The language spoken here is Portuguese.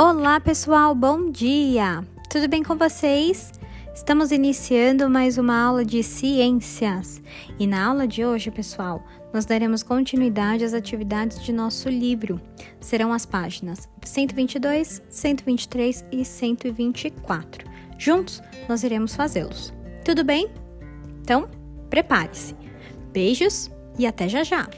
Olá, pessoal, bom dia! Tudo bem com vocês? Estamos iniciando mais uma aula de ciências e na aula de hoje, pessoal, nós daremos continuidade às atividades de nosso livro. Serão as páginas 122, 123 e 124. Juntos, nós iremos fazê-los. Tudo bem? Então, prepare-se. Beijos e até já já!